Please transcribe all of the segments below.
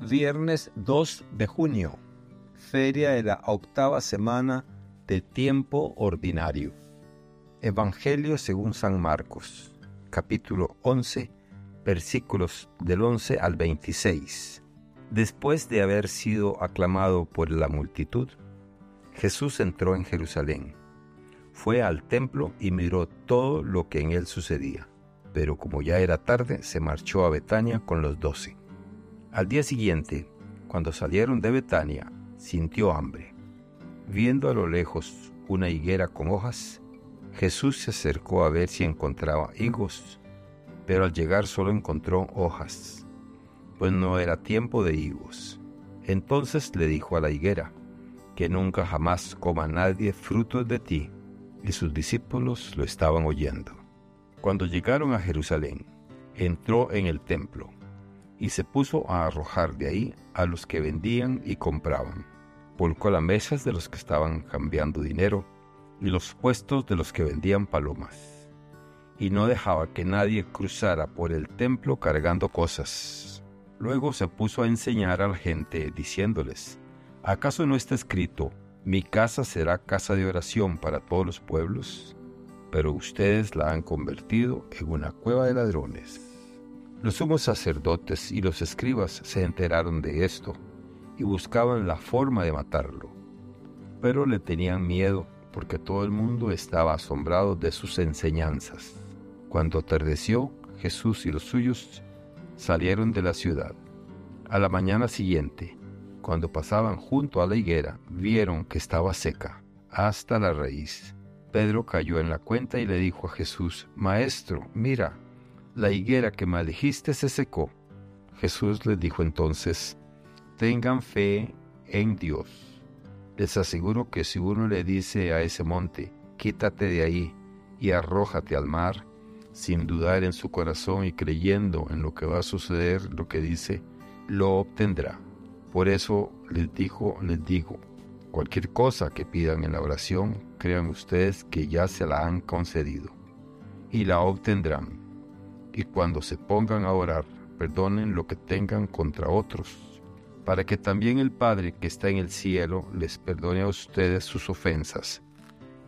Viernes 2 de junio, feria de la octava semana de tiempo ordinario. Evangelio según San Marcos, capítulo 11, versículos del 11 al 26. Después de haber sido aclamado por la multitud, Jesús entró en Jerusalén. Fue al templo y miró todo lo que en él sucedía. Pero como ya era tarde, se marchó a Betania con los doce. Al día siguiente, cuando salieron de Betania, sintió hambre. Viendo a lo lejos una higuera con hojas, Jesús se acercó a ver si encontraba higos, pero al llegar solo encontró hojas, pues no era tiempo de higos. Entonces le dijo a la higuera, que nunca jamás coma nadie frutos de ti, y sus discípulos lo estaban oyendo. Cuando llegaron a Jerusalén, entró en el templo y se puso a arrojar de ahí a los que vendían y compraban. Volcó las mesas de los que estaban cambiando dinero y los puestos de los que vendían palomas. Y no dejaba que nadie cruzara por el templo cargando cosas. Luego se puso a enseñar a la gente diciéndoles, ¿acaso no está escrito, mi casa será casa de oración para todos los pueblos? Pero ustedes la han convertido en una cueva de ladrones. Los sumos sacerdotes y los escribas se enteraron de esto y buscaban la forma de matarlo, pero le tenían miedo porque todo el mundo estaba asombrado de sus enseñanzas. Cuando atardeció, Jesús y los suyos salieron de la ciudad. A la mañana siguiente, cuando pasaban junto a la higuera, vieron que estaba seca, hasta la raíz. Pedro cayó en la cuenta y le dijo a Jesús, Maestro, mira, la higuera que maldijiste se secó. Jesús les dijo entonces, tengan fe en Dios. Les aseguro que si uno le dice a ese monte, quítate de ahí y arrójate al mar, sin dudar en su corazón y creyendo en lo que va a suceder, lo que dice, lo obtendrá. Por eso les dijo, les digo, cualquier cosa que pidan en la oración, crean ustedes que ya se la han concedido y la obtendrán y cuando se pongan a orar, perdonen lo que tengan contra otros, para que también el Padre que está en el cielo les perdone a ustedes sus ofensas.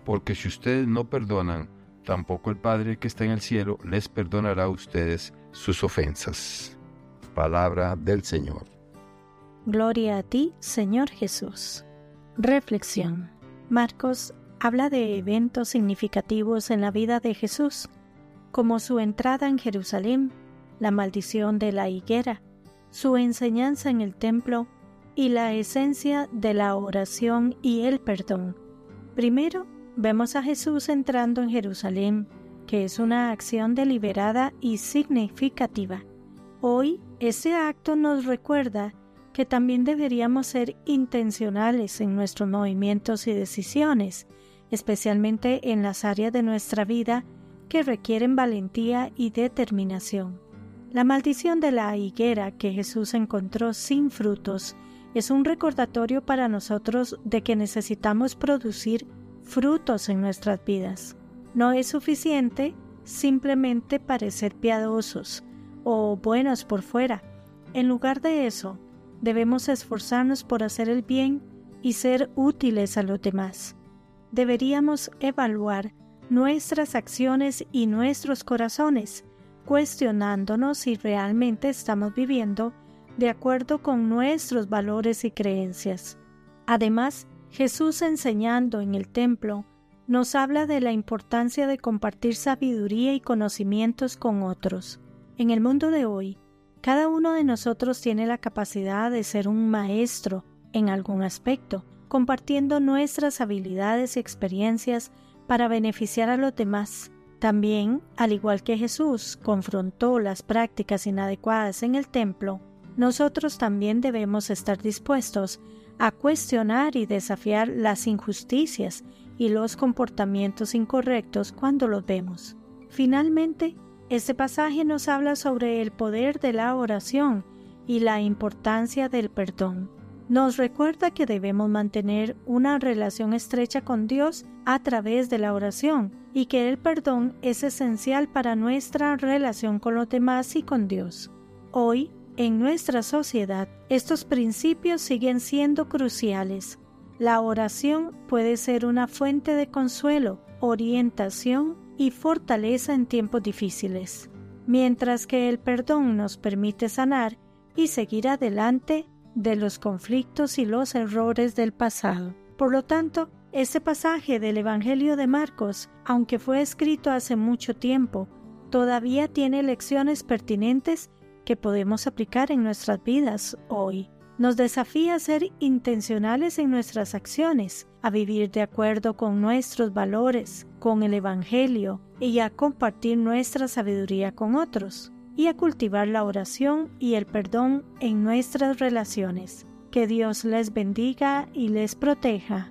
Porque si ustedes no perdonan, tampoco el Padre que está en el cielo les perdonará a ustedes sus ofensas. Palabra del Señor. Gloria a ti, Señor Jesús. Reflexión. Marcos habla de eventos significativos en la vida de Jesús como su entrada en Jerusalén, la maldición de la higuera, su enseñanza en el templo y la esencia de la oración y el perdón. Primero, vemos a Jesús entrando en Jerusalén, que es una acción deliberada y significativa. Hoy, ese acto nos recuerda que también deberíamos ser intencionales en nuestros movimientos y decisiones, especialmente en las áreas de nuestra vida que requieren valentía y determinación. La maldición de la higuera que Jesús encontró sin frutos es un recordatorio para nosotros de que necesitamos producir frutos en nuestras vidas. No es suficiente simplemente parecer piadosos o buenos por fuera. En lugar de eso, debemos esforzarnos por hacer el bien y ser útiles a los demás. Deberíamos evaluar nuestras acciones y nuestros corazones, cuestionándonos si realmente estamos viviendo de acuerdo con nuestros valores y creencias. Además, Jesús enseñando en el templo nos habla de la importancia de compartir sabiduría y conocimientos con otros. En el mundo de hoy, cada uno de nosotros tiene la capacidad de ser un maestro en algún aspecto, compartiendo nuestras habilidades y experiencias para beneficiar a los demás. También, al igual que Jesús confrontó las prácticas inadecuadas en el templo, nosotros también debemos estar dispuestos a cuestionar y desafiar las injusticias y los comportamientos incorrectos cuando los vemos. Finalmente, este pasaje nos habla sobre el poder de la oración y la importancia del perdón nos recuerda que debemos mantener una relación estrecha con Dios a través de la oración y que el perdón es esencial para nuestra relación con los demás y con Dios. Hoy, en nuestra sociedad, estos principios siguen siendo cruciales. La oración puede ser una fuente de consuelo, orientación y fortaleza en tiempos difíciles, mientras que el perdón nos permite sanar y seguir adelante de los conflictos y los errores del pasado. Por lo tanto, este pasaje del Evangelio de Marcos, aunque fue escrito hace mucho tiempo, todavía tiene lecciones pertinentes que podemos aplicar en nuestras vidas hoy. Nos desafía a ser intencionales en nuestras acciones, a vivir de acuerdo con nuestros valores, con el Evangelio y a compartir nuestra sabiduría con otros y a cultivar la oración y el perdón en nuestras relaciones. Que Dios les bendiga y les proteja.